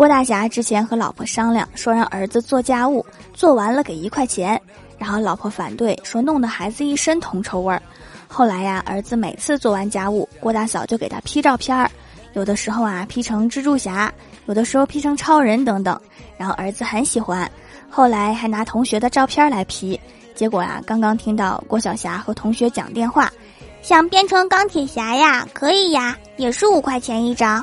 郭大侠之前和老婆商量说让儿子做家务做完了给一块钱。然后老婆反对说弄得孩子一身铜臭味儿。后来呀儿子每次做完家务郭大嫂就给他 p 照片儿有的时候啊 p 成蜘蛛侠有的时候 p 成超人等等。然后儿子很喜欢后来还拿同学的照片来 p 结果啊刚刚听到郭晓霞和同学讲电话想变成钢铁侠呀可以呀也是五块钱一张。